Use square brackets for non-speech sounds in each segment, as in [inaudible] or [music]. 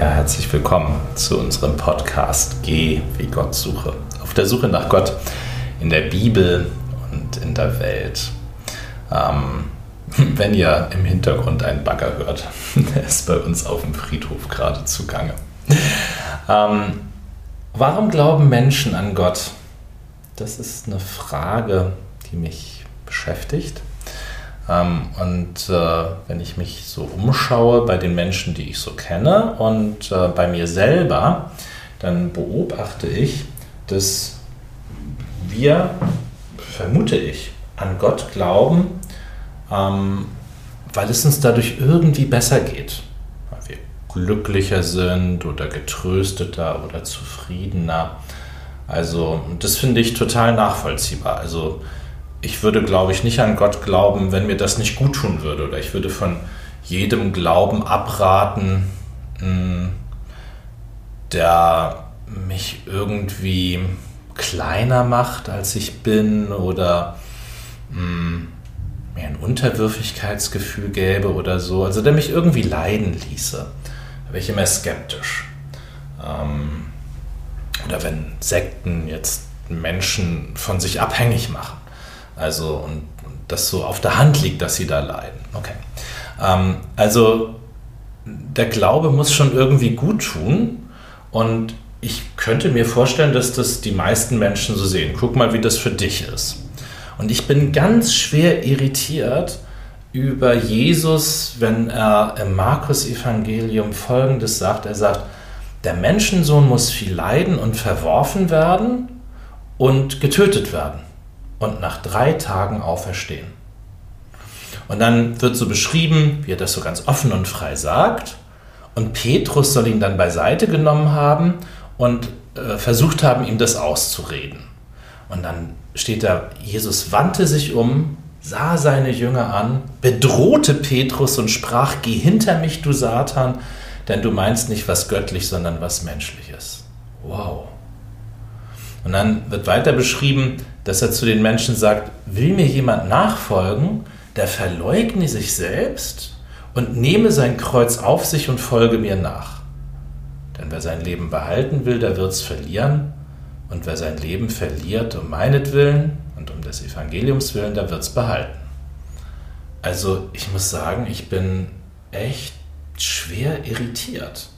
Ja, herzlich willkommen zu unserem Podcast Geh wie Gott suche. Auf der Suche nach Gott in der Bibel und in der Welt. Ähm, [laughs] wenn ihr im Hintergrund einen Bagger hört, [laughs] der ist bei uns auf dem Friedhof gerade zugange. Ähm, warum glauben Menschen an Gott? Das ist eine Frage, die mich beschäftigt. Ähm, und äh, wenn ich mich so umschaue bei den Menschen, die ich so kenne und äh, bei mir selber, dann beobachte ich, dass wir, vermute ich, an Gott glauben, ähm, weil es uns dadurch irgendwie besser geht. Weil wir glücklicher sind oder getrösteter oder zufriedener. Also, das finde ich total nachvollziehbar. Also, ich würde, glaube ich, nicht an Gott glauben, wenn mir das nicht gut tun würde. Oder ich würde von jedem Glauben abraten, hm, der mich irgendwie kleiner macht, als ich bin oder hm, mir ein Unterwürfigkeitsgefühl gäbe oder so. Also der mich irgendwie leiden ließe. Da wäre ich immer skeptisch. Ähm, oder wenn Sekten jetzt Menschen von sich abhängig machen. Also, und, das so auf der Hand liegt, dass sie da leiden. Okay. Ähm, also, der Glaube muss schon irgendwie gut tun. Und ich könnte mir vorstellen, dass das die meisten Menschen so sehen. Guck mal, wie das für dich ist. Und ich bin ganz schwer irritiert über Jesus, wenn er im Markus-Evangelium Folgendes sagt. Er sagt, der Menschensohn muss viel leiden und verworfen werden und getötet werden und nach drei Tagen auferstehen. Und dann wird so beschrieben, wie er das so ganz offen und frei sagt. Und Petrus soll ihn dann beiseite genommen haben und äh, versucht haben, ihm das auszureden. Und dann steht da, Jesus wandte sich um, sah seine Jünger an, bedrohte Petrus und sprach, geh hinter mich, du Satan, denn du meinst nicht was göttlich, sondern was menschliches. Wow. Und dann wird weiter beschrieben, dass er zu den Menschen sagt, will mir jemand nachfolgen, der verleugne sich selbst und nehme sein Kreuz auf sich und folge mir nach. Denn wer sein Leben behalten will, der wird es verlieren. Und wer sein Leben verliert um meinetwillen und um des Evangeliums willen, der wird es behalten. Also ich muss sagen, ich bin echt schwer irritiert.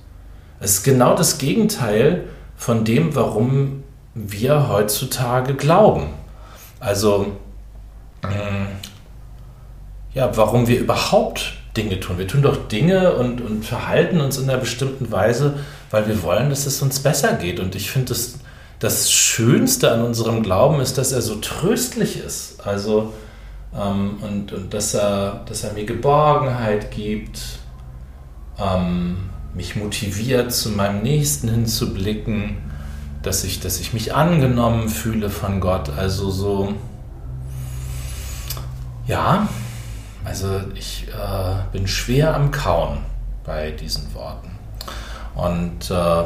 Es ist genau das Gegenteil von dem, warum wir heutzutage glauben. Also, äh, ja, warum wir überhaupt Dinge tun. Wir tun doch Dinge und, und verhalten uns in einer bestimmten Weise, weil wir wollen, dass es uns besser geht. Und ich finde, das, das Schönste an unserem Glauben ist, dass er so tröstlich ist. Also, ähm, und, und dass, er, dass er mir Geborgenheit gibt, ähm, mich motiviert, zu meinem Nächsten hinzublicken dass ich, dass ich mich angenommen fühle von Gott. Also so, ja, also ich äh, bin schwer am Kauen bei diesen Worten. Und äh,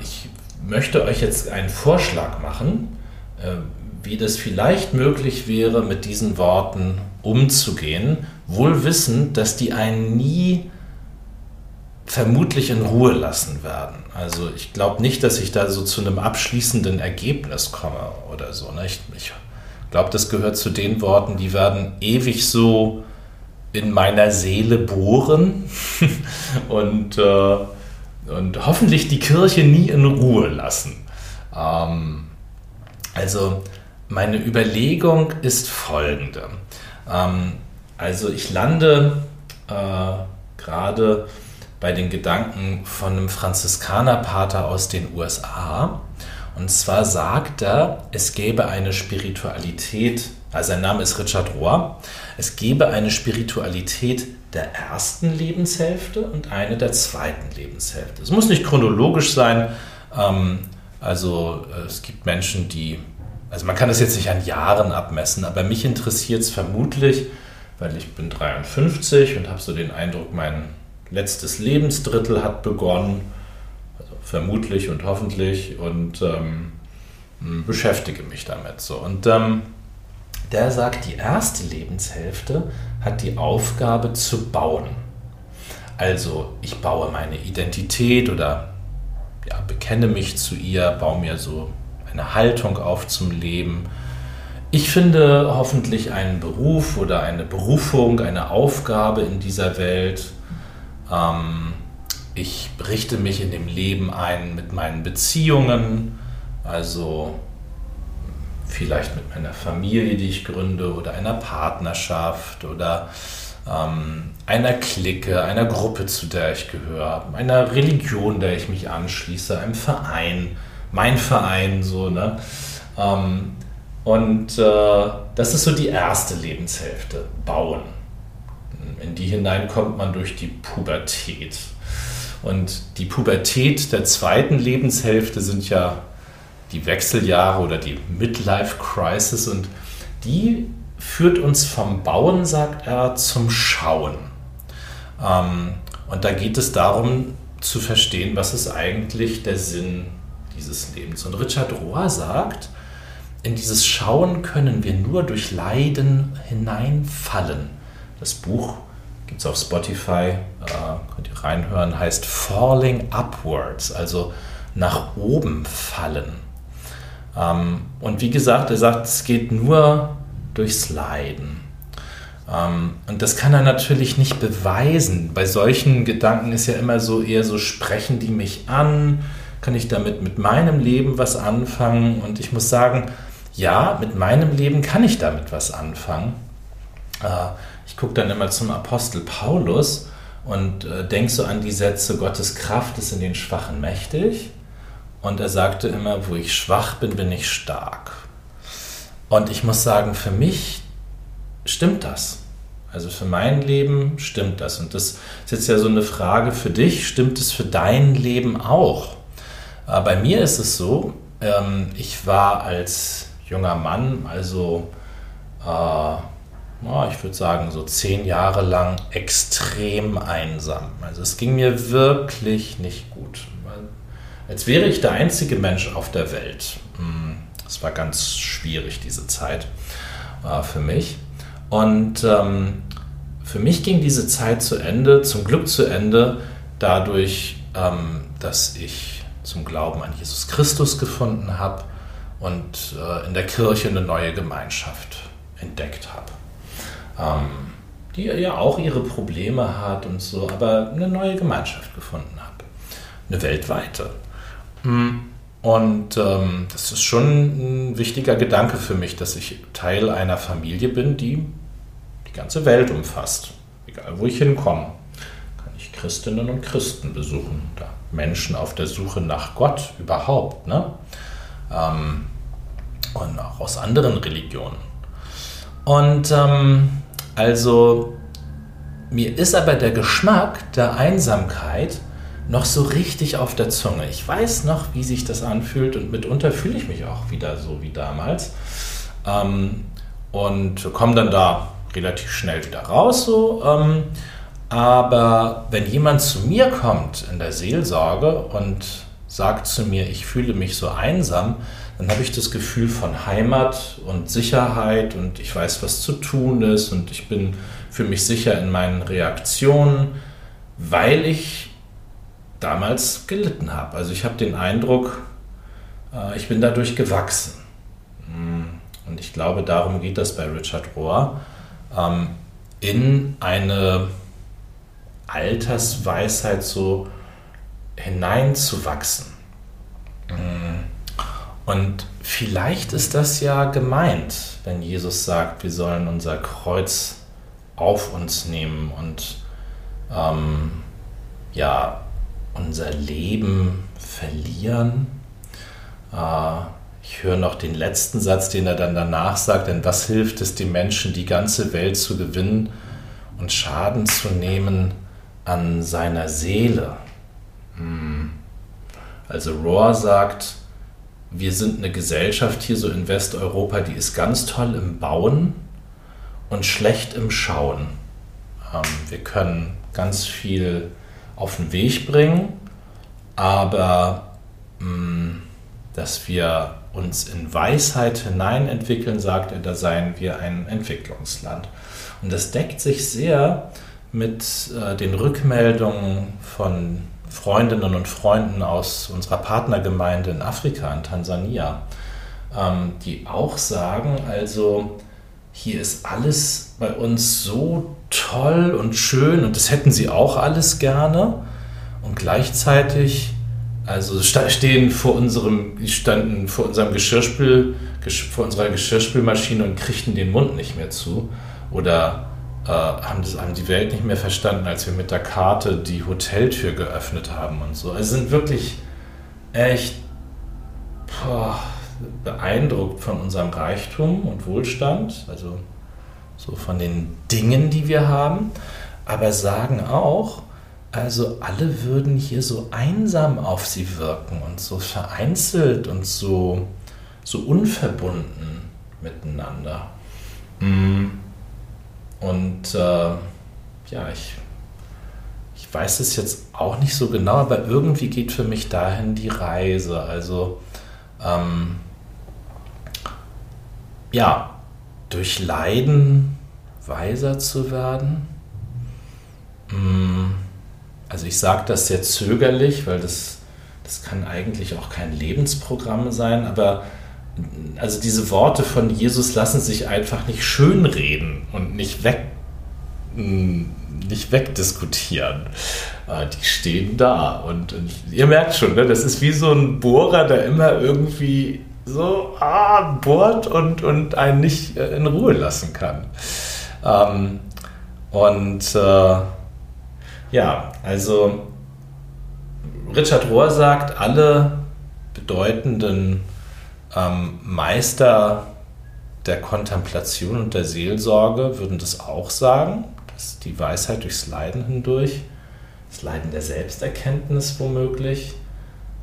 ich möchte euch jetzt einen Vorschlag machen, äh, wie das vielleicht möglich wäre, mit diesen Worten umzugehen, wohl wissend, dass die einen nie vermutlich in Ruhe lassen werden. Also ich glaube nicht, dass ich da so zu einem abschließenden Ergebnis komme oder so. Ne? Ich, ich glaube, das gehört zu den Worten, die werden ewig so in meiner Seele bohren [laughs] und, äh, und hoffentlich die Kirche nie in Ruhe lassen. Ähm, also meine Überlegung ist folgende. Ähm, also ich lande äh, gerade bei den Gedanken von einem Franziskanerpater aus den USA. Und zwar sagt er, es gäbe eine Spiritualität, also sein Name ist Richard Rohr, es gäbe eine Spiritualität der ersten Lebenshälfte und eine der zweiten Lebenshälfte. Es muss nicht chronologisch sein, ähm, also äh, es gibt Menschen, die, also man kann das jetzt nicht an Jahren abmessen, aber mich interessiert es vermutlich, weil ich bin 53 und habe so den Eindruck, mein letztes Lebensdrittel hat begonnen, also vermutlich und hoffentlich, und ähm, beschäftige mich damit so. Und ähm, der sagt, die erste Lebenshälfte hat die Aufgabe zu bauen. Also ich baue meine Identität oder ja, bekenne mich zu ihr, baue mir so eine Haltung auf zum Leben. Ich finde hoffentlich einen Beruf oder eine Berufung, eine Aufgabe in dieser Welt. Ähm, ich richte mich in dem Leben ein mit meinen Beziehungen, also vielleicht mit meiner Familie, die ich gründe, oder einer Partnerschaft oder ähm, einer Clique, einer Gruppe, zu der ich gehöre, einer Religion, der ich mich anschließe, einem Verein, mein Verein, so, ne? Ähm, und äh, das ist so die erste Lebenshälfte, Bauen. In die hinein kommt man durch die Pubertät. Und die Pubertät der zweiten Lebenshälfte sind ja die Wechseljahre oder die Midlife Crisis und die führt uns vom Bauen, sagt er, zum Schauen. Ähm, und da geht es darum zu verstehen, was ist eigentlich der Sinn dieses Lebens. Und Richard Rohr sagt, in dieses Schauen können wir nur durch Leiden hineinfallen. Das Buch gibt es auf Spotify, äh, könnt ihr reinhören, heißt Falling Upwards, also nach oben fallen. Ähm, und wie gesagt, er sagt, es geht nur durchs Leiden. Ähm, und das kann er natürlich nicht beweisen. Bei solchen Gedanken ist ja immer so eher so, sprechen die mich an? Kann ich damit mit meinem Leben was anfangen? Und ich muss sagen, ja, mit meinem Leben kann ich damit was anfangen. Äh, ich gucke dann immer zum Apostel Paulus und äh, denke so an die Sätze, Gottes Kraft ist in den Schwachen mächtig. Und er sagte immer, wo ich schwach bin, bin ich stark. Und ich muss sagen, für mich stimmt das. Also für mein Leben stimmt das. Und das ist jetzt ja so eine Frage für dich, stimmt es für dein Leben auch? Äh, bei mir ist es so, ähm, ich war als junger Mann, also äh, ich würde sagen so zehn Jahre lang extrem einsam. Also es ging mir wirklich nicht gut. Als wäre ich der einzige Mensch auf der Welt. Hm. Es war ganz schwierig, diese Zeit äh, für mich. Und ähm, für mich ging diese Zeit zu Ende, zum Glück zu Ende, dadurch, ähm, dass ich zum Glauben an Jesus Christus gefunden habe und äh, in der Kirche eine neue Gemeinschaft entdeckt habe. Ähm, die ja auch ihre Probleme hat und so, aber eine neue Gemeinschaft gefunden habe. Eine weltweite. Mhm. Und ähm, das ist schon ein wichtiger Gedanke für mich, dass ich Teil einer Familie bin, die die ganze Welt umfasst. Egal wo ich hinkomme, kann ich Christinnen und Christen besuchen. Da Menschen auf der Suche nach Gott überhaupt. Ne? Ähm, und auch aus anderen Religionen. Und ähm, also mir ist aber der Geschmack der Einsamkeit noch so richtig auf der Zunge. Ich weiß noch, wie sich das anfühlt und mitunter fühle ich mich auch wieder so wie damals. Ähm, und komme dann da relativ schnell wieder raus. So, ähm, aber wenn jemand zu mir kommt in der Seelsorge und sagt zu mir, ich fühle mich so einsam, dann habe ich das Gefühl von Heimat und Sicherheit und ich weiß, was zu tun ist und ich bin für mich sicher in meinen Reaktionen, weil ich damals gelitten habe. Also ich habe den Eindruck, äh, ich bin dadurch gewachsen. Mm, und ich glaube, darum geht das bei Richard Rohr, ähm, in eine Altersweisheit so hineinzuwachsen. Und vielleicht ist das ja gemeint, wenn Jesus sagt, wir sollen unser Kreuz auf uns nehmen und ähm, ja, unser Leben verlieren. Äh, ich höre noch den letzten Satz, den er dann danach sagt, denn was hilft es den Menschen, die ganze Welt zu gewinnen und Schaden zu nehmen an seiner Seele? Hm. Also Rohr sagt, wir sind eine Gesellschaft hier so in Westeuropa, die ist ganz toll im Bauen und schlecht im Schauen. Ähm, wir können ganz viel auf den Weg bringen, aber mh, mm, dass wir uns in Weisheit hineinentwickeln, sagt er, da seien wir ein Entwicklungsland. Und das deckt sich sehr mit äh, den Rückmeldungen von Freundinnen und Freunden aus unserer Partnergemeinde in Afrika, in Tansania, ähm, die auch sagen, also hier ist alles bei uns so toll und schön und das hätten sie auch alles gerne. Und gleichzeitig, also stehen vor unserem, standen vor unserem Geschirrspül, vor unserer Geschirrspülmaschine und kriegten den Mund nicht mehr zu. Oder äh, haben, das, haben die Welt nicht mehr verstanden, als wir mit der Karte die Hoteltür geöffnet haben und so. Also sind wirklich echt boah, beeindruckt von unserem Reichtum und Wohlstand, also so von den Dingen, die wir haben, aber sagen auch, also alle würden hier so einsam auf sie wirken und so vereinzelt und so, so unverbunden miteinander. Mm. Und äh, ja, ich, ich weiß es jetzt auch nicht so genau, aber irgendwie geht für mich dahin die Reise. Also ähm, ja, durch Leiden weiser zu werden. Mm, also ich sage das sehr zögerlich, weil das, das kann eigentlich auch kein Lebensprogramm sein, aber also diese Worte von Jesus lassen sich einfach nicht schönreden und nicht weg mm, nicht wegdiskutieren. Äh, die stehen da und, und ihr merkt schon, ne, das ist wie so ein Bohrer, der immer irgendwie so ah, bohrt und, und einen nicht äh, in Ruhe lassen kann. Ähm, und äh, ja, also Richard Rohr sagt, alle bedeutenden ähm, Meister der Kontemplation und der Seelsorge würden das auch sagen, dass die Weisheit durchs Leiden hindurch, das Leiden der Selbsterkenntnis womöglich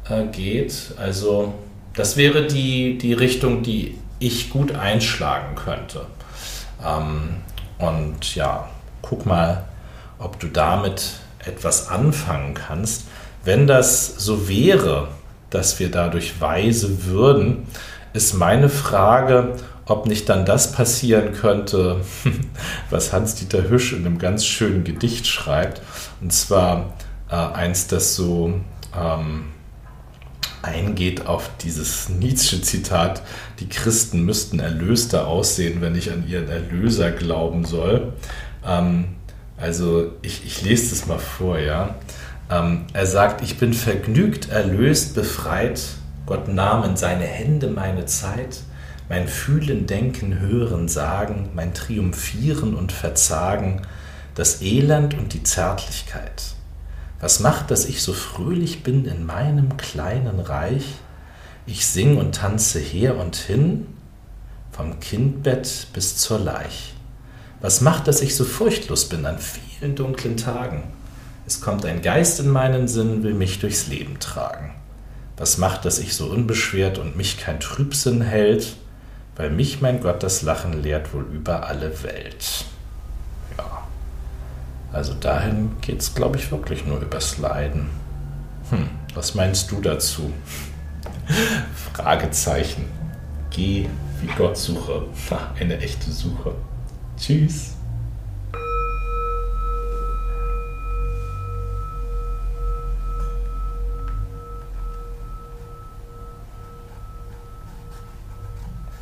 äh, geht. Also das wäre die, die Richtung, die ich gut einschlagen könnte. Ähm, und ja, guck mal, ob du damit etwas anfangen kannst. Wenn das so wäre, dass wir dadurch weise würden, ist meine Frage, ob nicht dann das passieren könnte, [laughs] was Hans-Dieter Hüsch in einem ganz schönen Gedicht schreibt. Und zwar äh, eins, das so ähm, eingeht auf dieses Nietzsche-Zitat, die Christen müssten erlöster aussehen, wenn ich an ihren Erlöser glauben soll. Ähm, also ich, ich lese das mal vor, ja. Ähm, er sagt, ich bin vergnügt, erlöst, befreit. Gott nahm in seine Hände meine Zeit, mein Fühlen, Denken, Hören, Sagen, mein Triumphieren und Verzagen, das Elend und die Zärtlichkeit. Was macht, dass ich so fröhlich bin in meinem kleinen Reich? Ich sing und tanze her und hin, vom Kindbett bis zur Leich. Was macht, dass ich so furchtlos bin an vielen dunklen Tagen? Es kommt ein Geist in meinen Sinn, will mich durchs Leben tragen. Was macht, dass ich so unbeschwert und mich kein Trübsinn hält? Weil mich mein Gott das Lachen lehrt wohl über alle Welt. Also dahin geht es, glaube ich, wirklich nur übers Leiden. Hm, was meinst du dazu? [laughs] Fragezeichen. Geh wie Gott suche. Eine echte Suche. Tschüss.